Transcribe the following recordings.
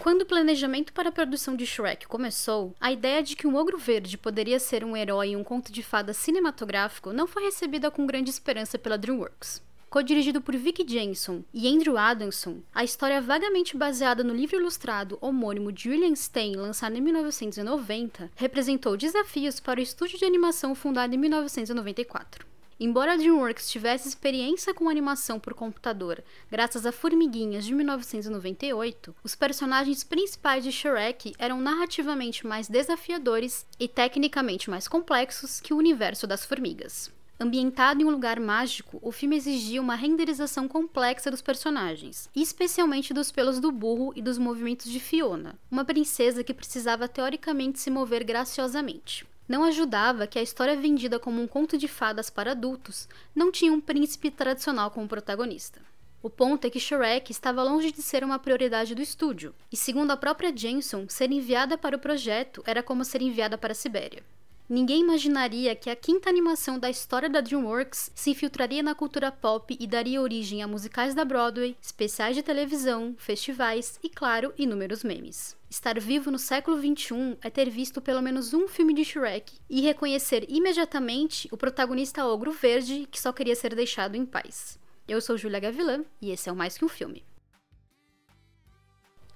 Quando o planejamento para a produção de Shrek começou, a ideia de que um ogro verde poderia ser um herói em um conto de fadas cinematográfico não foi recebida com grande esperança pela DreamWorks. Co-dirigido por Vicky Jenson e Andrew Adamson, a história vagamente baseada no livro ilustrado homônimo de William Stein, lançado em 1990, representou desafios para o estúdio de animação fundado em 1994. Embora a DreamWorks tivesse experiência com animação por computador graças a Formiguinhas de 1998, os personagens principais de Shrek eram narrativamente mais desafiadores e tecnicamente mais complexos que o universo das formigas. Ambientado em um lugar mágico, o filme exigia uma renderização complexa dos personagens, especialmente dos pelos do burro e dos movimentos de Fiona, uma princesa que precisava teoricamente se mover graciosamente. Não ajudava que a história vendida como um conto de fadas para adultos não tinha um príncipe tradicional como protagonista. O ponto é que Shrek estava longe de ser uma prioridade do estúdio, e segundo a própria Jensen, ser enviada para o projeto era como ser enviada para a Sibéria. Ninguém imaginaria que a quinta animação da história da DreamWorks se infiltraria na cultura pop e daria origem a musicais da Broadway, especiais de televisão, festivais e, claro, inúmeros memes. Estar vivo no século XXI é ter visto pelo menos um filme de Shrek e reconhecer imediatamente o protagonista ogro verde que só queria ser deixado em paz. Eu sou Julia Gavilã e esse é o Mais Que Um Filme.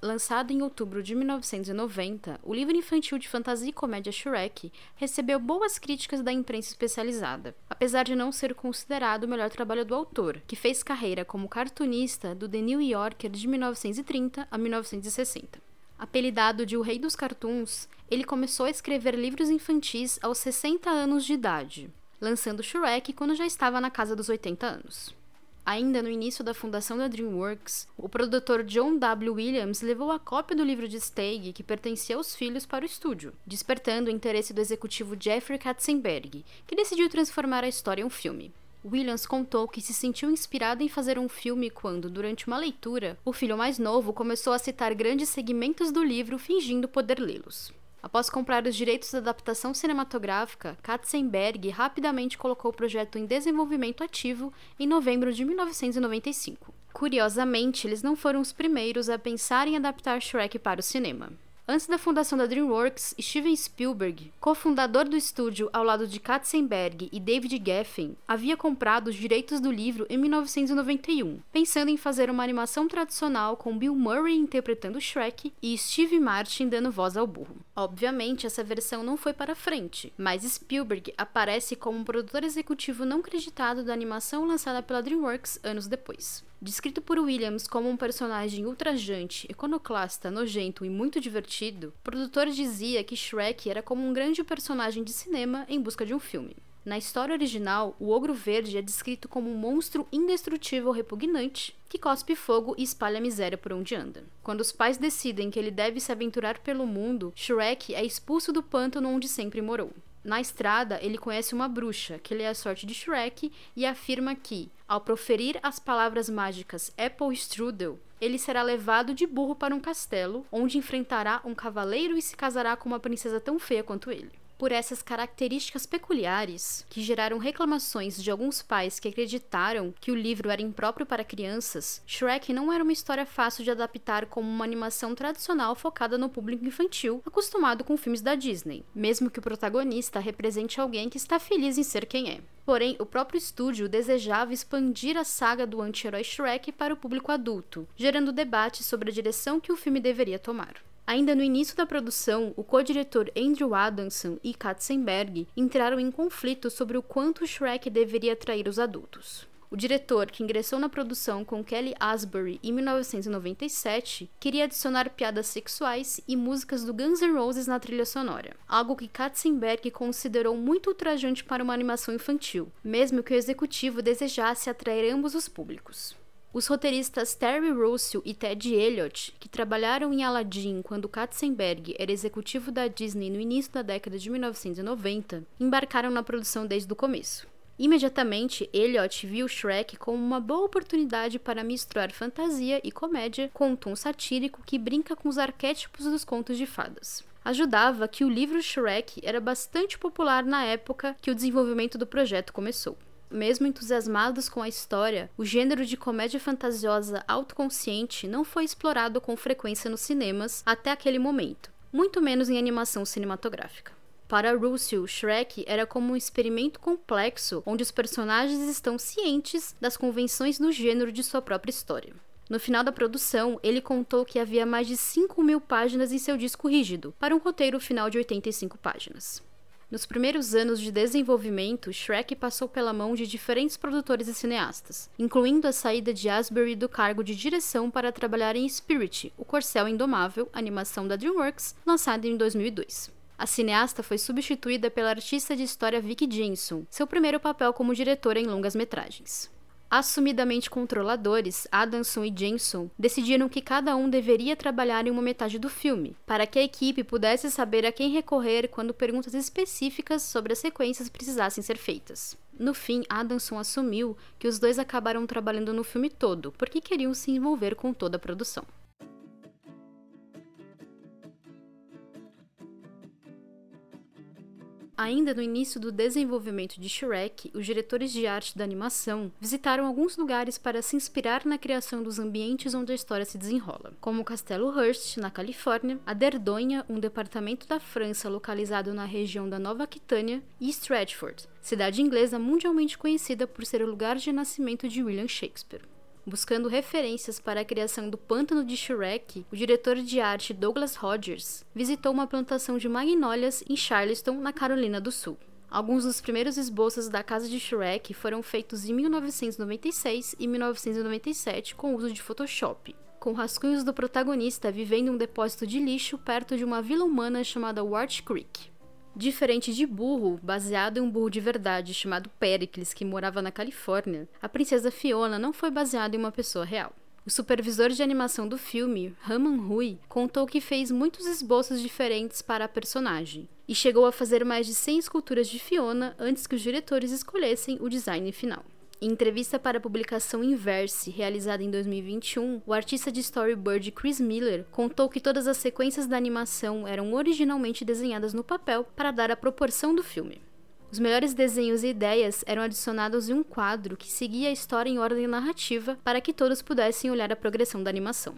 Lançado em outubro de 1990, o livro infantil de fantasia e comédia Shrek recebeu boas críticas da imprensa especializada, apesar de não ser considerado o melhor trabalho do autor, que fez carreira como cartunista do The New Yorker de 1930 a 1960. Apelidado de O Rei dos Cartoons, ele começou a escrever livros infantis aos 60 anos de idade, lançando Shrek quando já estava na casa dos 80 anos. Ainda no início da fundação da DreamWorks, o produtor John W. Williams levou a cópia do livro de Steig, que pertencia aos filhos, para o estúdio, despertando o interesse do executivo Jeffrey Katzenberg, que decidiu transformar a história em um filme. Williams contou que se sentiu inspirado em fazer um filme quando, durante uma leitura, o filho mais novo começou a citar grandes segmentos do livro fingindo poder lê-los. Após comprar os direitos da adaptação cinematográfica, Katzenberg rapidamente colocou o projeto em desenvolvimento ativo em novembro de 1995. Curiosamente, eles não foram os primeiros a pensar em adaptar Shrek para o cinema. Antes da fundação da DreamWorks, Steven Spielberg, cofundador do estúdio ao lado de Katzenberg e David Geffen, havia comprado os direitos do livro em 1991, pensando em fazer uma animação tradicional com Bill Murray interpretando Shrek e Steve Martin dando voz ao burro. Obviamente, essa versão não foi para frente, mas Spielberg aparece como um produtor executivo não creditado da animação lançada pela DreamWorks anos depois. Descrito por Williams como um personagem ultrajante, iconoclasta, nojento e muito divertido, o produtor dizia que Shrek era como um grande personagem de cinema em busca de um filme. Na história original, o ogro verde é descrito como um monstro indestrutível repugnante que cospe fogo e espalha miséria por onde anda. Quando os pais decidem que ele deve se aventurar pelo mundo, Shrek é expulso do pântano onde sempre morou. Na estrada, ele conhece uma bruxa, que lê a sorte de Shrek e afirma que, ao proferir as palavras mágicas Apple Strudel, ele será levado de burro para um castelo, onde enfrentará um cavaleiro e se casará com uma princesa tão feia quanto ele por essas características peculiares, que geraram reclamações de alguns pais que acreditaram que o livro era impróprio para crianças, Shrek não era uma história fácil de adaptar como uma animação tradicional focada no público infantil, acostumado com filmes da Disney, mesmo que o protagonista represente alguém que está feliz em ser quem é. Porém, o próprio estúdio desejava expandir a saga do anti-herói Shrek para o público adulto, gerando debate sobre a direção que o filme deveria tomar. Ainda no início da produção, o co-diretor Andrew Adamson e Katzenberg entraram em conflito sobre o quanto Shrek deveria atrair os adultos. O diretor, que ingressou na produção com Kelly Asbury em 1997, queria adicionar piadas sexuais e músicas do Guns N' Roses na trilha sonora, algo que Katzenberg considerou muito ultrajante para uma animação infantil, mesmo que o executivo desejasse atrair ambos os públicos. Os roteiristas Terry Russell e Ted Elliott, que trabalharam em Aladdin quando Katzenberg era executivo da Disney no início da década de 1990, embarcaram na produção desde o começo. Imediatamente, Elliott viu Shrek como uma boa oportunidade para misturar fantasia e comédia com um tom satírico que brinca com os arquétipos dos contos de fadas. Ajudava que o livro Shrek era bastante popular na época que o desenvolvimento do projeto começou. Mesmo entusiasmados com a história, o gênero de comédia fantasiosa autoconsciente não foi explorado com frequência nos cinemas até aquele momento, muito menos em animação cinematográfica. Para Russell, Shrek era como um experimento complexo onde os personagens estão cientes das convenções do gênero de sua própria história. No final da produção, ele contou que havia mais de 5 mil páginas em seu disco rígido, para um roteiro final de 85 páginas. Nos primeiros anos de desenvolvimento, Shrek passou pela mão de diferentes produtores e cineastas, incluindo a saída de Asbury do cargo de direção para trabalhar em Spirit, o Corcel Indomável, animação da DreamWorks, lançada em 2002. A cineasta foi substituída pela artista de história Vicky Jenson, seu primeiro papel como diretora em longas-metragens. Assumidamente controladores, Adamson e Jenson decidiram que cada um deveria trabalhar em uma metade do filme, para que a equipe pudesse saber a quem recorrer quando perguntas específicas sobre as sequências precisassem ser feitas. No fim, Adamson assumiu que os dois acabaram trabalhando no filme todo, porque queriam se envolver com toda a produção. Ainda no início do desenvolvimento de Shrek, os diretores de arte da animação visitaram alguns lugares para se inspirar na criação dos ambientes onde a história se desenrola, como o Castelo Hearst, na Califórnia, a Dordogne, um departamento da França localizado na região da Nova Aquitânia, e Stratford, cidade inglesa mundialmente conhecida por ser o lugar de nascimento de William Shakespeare. Buscando referências para a criação do Pântano de Shrek, o diretor de arte Douglas Rogers visitou uma plantação de magnólias em Charleston, na Carolina do Sul. Alguns dos primeiros esboços da casa de Shrek foram feitos em 1996 e 1997 com uso de Photoshop, com rascunhos do protagonista vivendo em um depósito de lixo perto de uma vila humana chamada Wart Creek. Diferente de Burro, baseado em um burro de verdade chamado Pericles que morava na Califórnia, a princesa Fiona não foi baseada em uma pessoa real. O supervisor de animação do filme, Raman Rui, contou que fez muitos esboços diferentes para a personagem e chegou a fazer mais de 100 esculturas de Fiona antes que os diretores escolhessem o design final. Em entrevista para a publicação Inverse, realizada em 2021, o artista de storyboard Chris Miller contou que todas as sequências da animação eram originalmente desenhadas no papel para dar a proporção do filme. Os melhores desenhos e ideias eram adicionados em um quadro que seguia a história em ordem narrativa para que todos pudessem olhar a progressão da animação.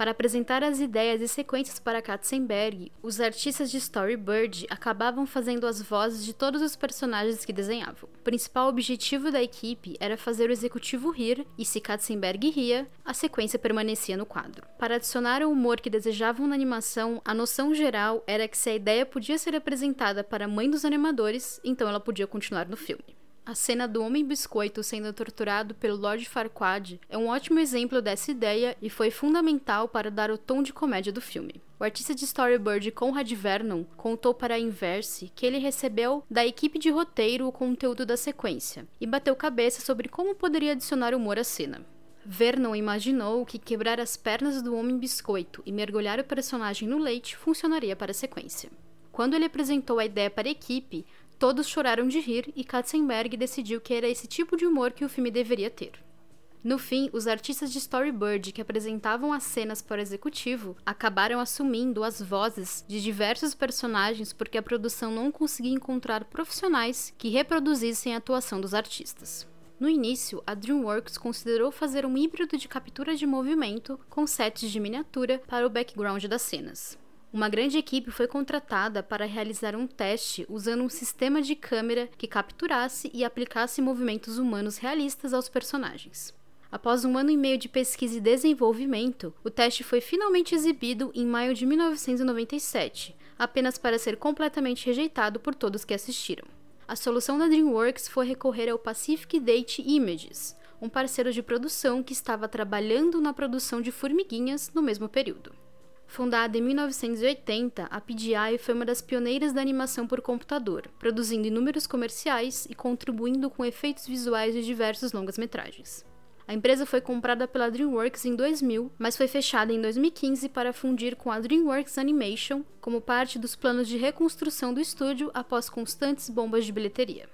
Para apresentar as ideias e sequências para Katzenberg, os artistas de storyboard acabavam fazendo as vozes de todos os personagens que desenhavam. O principal objetivo da equipe era fazer o executivo rir, e se Katzenberg ria, a sequência permanecia no quadro. Para adicionar o humor que desejavam na animação, a noção geral era que se a ideia podia ser apresentada para a mãe dos animadores, então ela podia continuar no filme. A cena do Homem Biscoito sendo torturado pelo Lord Farquaad é um ótimo exemplo dessa ideia e foi fundamental para dar o tom de comédia do filme. O artista de storyboard Conrad Vernon contou para a Inverse que ele recebeu da equipe de roteiro o conteúdo da sequência e bateu cabeça sobre como poderia adicionar humor à cena. Vernon imaginou que quebrar as pernas do Homem Biscoito e mergulhar o personagem no leite funcionaria para a sequência. Quando ele apresentou a ideia para a equipe, Todos choraram de rir e Katzenberg decidiu que era esse tipo de humor que o filme deveria ter. No fim, os artistas de storyboard que apresentavam as cenas para o executivo acabaram assumindo as vozes de diversos personagens porque a produção não conseguia encontrar profissionais que reproduzissem a atuação dos artistas. No início, a DreamWorks considerou fazer um híbrido de captura de movimento com sets de miniatura para o background das cenas. Uma grande equipe foi contratada para realizar um teste usando um sistema de câmera que capturasse e aplicasse movimentos humanos realistas aos personagens. Após um ano e meio de pesquisa e desenvolvimento, o teste foi finalmente exibido em maio de 1997, apenas para ser completamente rejeitado por todos que assistiram. A solução da DreamWorks foi recorrer ao Pacific Date Images, um parceiro de produção que estava trabalhando na produção de Formiguinhas no mesmo período. Fundada em 1980, a PGI foi uma das pioneiras da animação por computador, produzindo inúmeros comerciais e contribuindo com efeitos visuais de diversos longas-metragens. A empresa foi comprada pela DreamWorks em 2000, mas foi fechada em 2015 para fundir com a DreamWorks Animation como parte dos planos de reconstrução do estúdio após constantes bombas de bilheteria.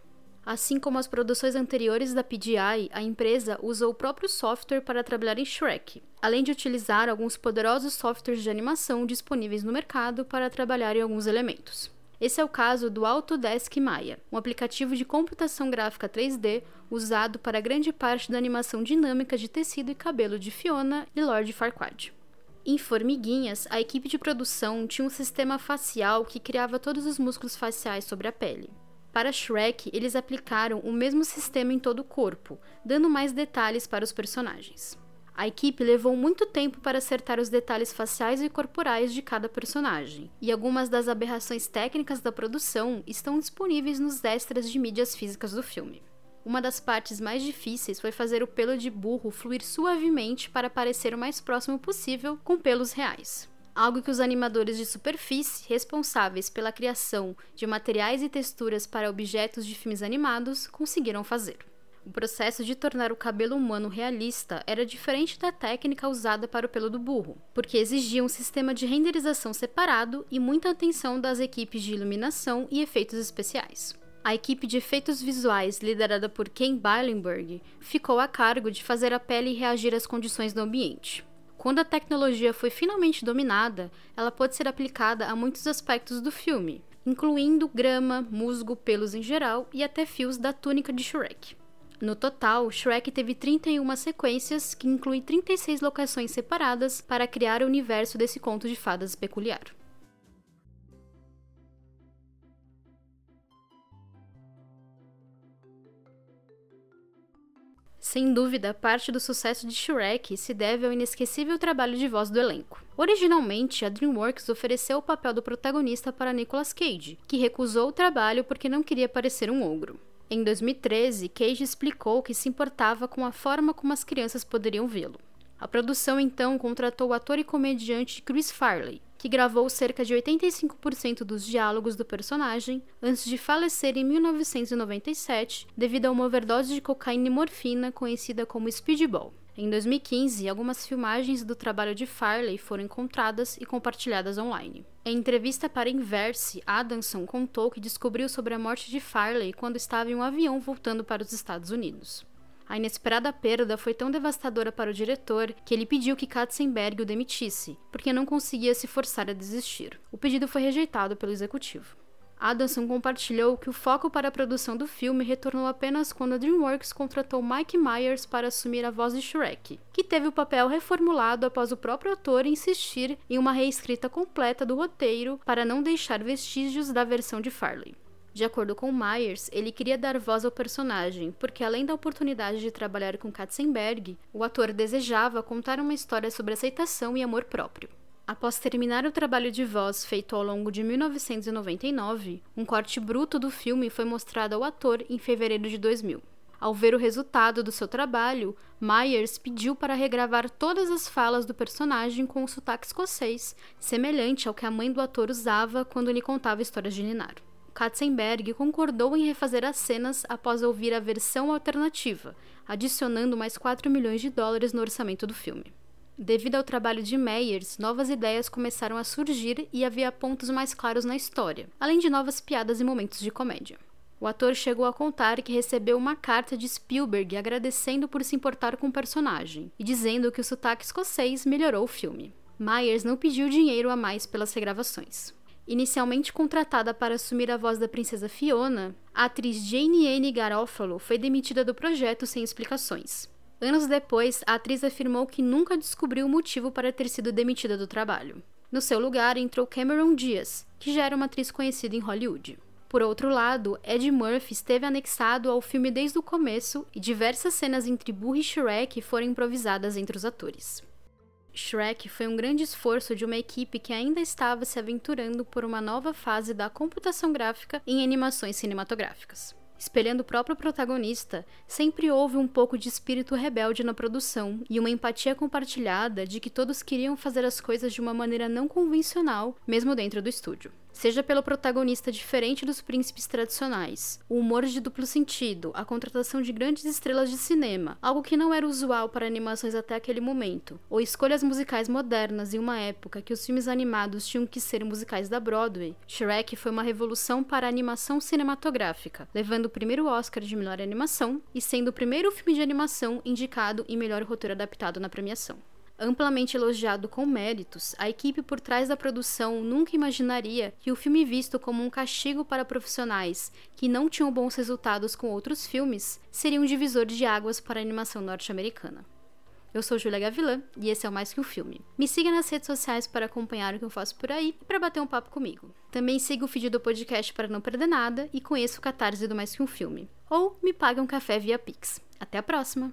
Assim como as produções anteriores da PGI, a empresa usou o próprio software para trabalhar em Shrek, além de utilizar alguns poderosos softwares de animação disponíveis no mercado para trabalhar em alguns elementos. Esse é o caso do Autodesk Maya, um aplicativo de computação gráfica 3D usado para grande parte da animação dinâmica de tecido e cabelo de Fiona e Lord Farquaad. Em Formiguinhas, a equipe de produção tinha um sistema facial que criava todos os músculos faciais sobre a pele. Para Shrek, eles aplicaram o mesmo sistema em todo o corpo, dando mais detalhes para os personagens. A equipe levou muito tempo para acertar os detalhes faciais e corporais de cada personagem, e algumas das aberrações técnicas da produção estão disponíveis nos extras de mídias físicas do filme. Uma das partes mais difíceis foi fazer o pelo de burro fluir suavemente para parecer o mais próximo possível com pelos reais. Algo que os animadores de superfície, responsáveis pela criação de materiais e texturas para objetos de filmes animados, conseguiram fazer. O processo de tornar o cabelo humano realista era diferente da técnica usada para o pelo do burro, porque exigia um sistema de renderização separado e muita atenção das equipes de iluminação e efeitos especiais. A equipe de efeitos visuais, liderada por Ken Beilenberg, ficou a cargo de fazer a pele reagir às condições do ambiente. Quando a tecnologia foi finalmente dominada, ela pôde ser aplicada a muitos aspectos do filme, incluindo grama, musgo, pelos em geral e até fios da túnica de Shrek. No total, Shrek teve 31 sequências, que incluem 36 locações separadas para criar o universo desse conto de fadas peculiar. Sem dúvida, parte do sucesso de Shrek se deve ao inesquecível trabalho de voz do elenco. Originalmente, a DreamWorks ofereceu o papel do protagonista para Nicolas Cage, que recusou o trabalho porque não queria parecer um ogro. Em 2013, Cage explicou que se importava com a forma como as crianças poderiam vê-lo. A produção então contratou o ator e comediante Chris Farley, que gravou cerca de 85% dos diálogos do personagem antes de falecer em 1997 devido a uma overdose de cocaína e morfina conhecida como Speedball. Em 2015, algumas filmagens do trabalho de Farley foram encontradas e compartilhadas online. Em entrevista para Inverse, Adamson contou que descobriu sobre a morte de Farley quando estava em um avião voltando para os Estados Unidos. A inesperada perda foi tão devastadora para o diretor que ele pediu que Katzenberg o demitisse, porque não conseguia se forçar a desistir. O pedido foi rejeitado pelo executivo. Adamson compartilhou que o foco para a produção do filme retornou apenas quando a DreamWorks contratou Mike Myers para assumir a voz de Shrek, que teve o papel reformulado após o próprio ator insistir em uma reescrita completa do roteiro para não deixar vestígios da versão de Farley. De acordo com Myers, ele queria dar voz ao personagem, porque além da oportunidade de trabalhar com Katzenberg, o ator desejava contar uma história sobre aceitação e amor próprio. Após terminar o trabalho de voz feito ao longo de 1999, um corte bruto do filme foi mostrado ao ator em fevereiro de 2000. Ao ver o resultado do seu trabalho, Myers pediu para regravar todas as falas do personagem com o sotaque escocês, semelhante ao que a mãe do ator usava quando lhe contava histórias de Ninar. Katzenberg concordou em refazer as cenas após ouvir a versão alternativa, adicionando mais 4 milhões de dólares no orçamento do filme. Devido ao trabalho de Meyers, novas ideias começaram a surgir e havia pontos mais claros na história, além de novas piadas e momentos de comédia. O ator chegou a contar que recebeu uma carta de Spielberg agradecendo por se importar com o personagem e dizendo que o sotaque escocês melhorou o filme. Myers não pediu dinheiro a mais pelas regravações. Inicialmente contratada para assumir a voz da princesa Fiona, a atriz Jane Anne Garofalo foi demitida do projeto sem explicações. Anos depois, a atriz afirmou que nunca descobriu o motivo para ter sido demitida do trabalho. No seu lugar entrou Cameron Diaz, que já era uma atriz conhecida em Hollywood. Por outro lado, Ed Murphy esteve anexado ao filme desde o começo e diversas cenas entre Burro e Shrek foram improvisadas entre os atores. Shrek foi um grande esforço de uma equipe que ainda estava se aventurando por uma nova fase da computação gráfica em animações cinematográficas. Espelhando o próprio protagonista, sempre houve um pouco de espírito rebelde na produção e uma empatia compartilhada de que todos queriam fazer as coisas de uma maneira não convencional, mesmo dentro do estúdio. Seja pelo protagonista diferente dos príncipes tradicionais, o humor de duplo sentido, a contratação de grandes estrelas de cinema, algo que não era usual para animações até aquele momento, ou escolhas musicais modernas em uma época que os filmes animados tinham que ser musicais da Broadway, Shrek foi uma revolução para a animação cinematográfica, levando o primeiro Oscar de melhor animação e sendo o primeiro filme de animação indicado em melhor roteiro adaptado na premiação. Amplamente elogiado com méritos, a equipe por trás da produção nunca imaginaria que o filme visto como um castigo para profissionais que não tinham bons resultados com outros filmes seria um divisor de águas para a animação norte-americana. Eu sou Julia Gavilã e esse é o Mais Que Um Filme. Me siga nas redes sociais para acompanhar o que eu faço por aí e para bater um papo comigo. Também siga o feed do podcast para não perder nada e conheça o catarse do Mais Que Um Filme. Ou me pague um café via Pix. Até a próxima!